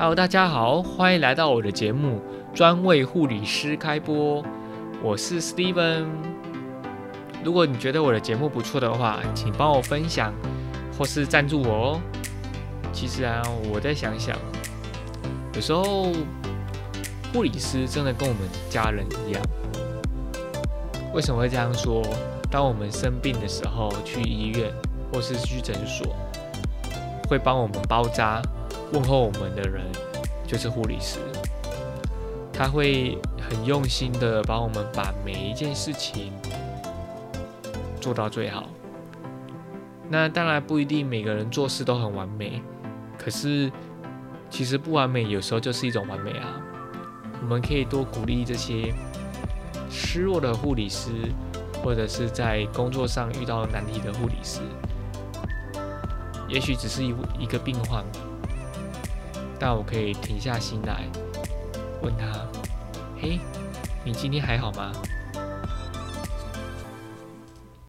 Hello，大家好，欢迎来到我的节目，专为护理师开播。我是 Steven。如果你觉得我的节目不错的话，请帮我分享或是赞助我哦。其实啊，我在想想，有时候护理师真的跟我们家人一样。为什么会这样说？当我们生病的时候，去医院或是去诊所，会帮我们包扎、问候我们的人，就是护理师。他会很用心的帮我们把每一件事情做到最好。那当然不一定每个人做事都很完美，可是其实不完美有时候就是一种完美啊。我们可以多鼓励这些失落的护理师。或者是在工作上遇到难题的护理师，也许只是一一个病患，但我可以停下心来，问他：“嘿，你今天还好吗？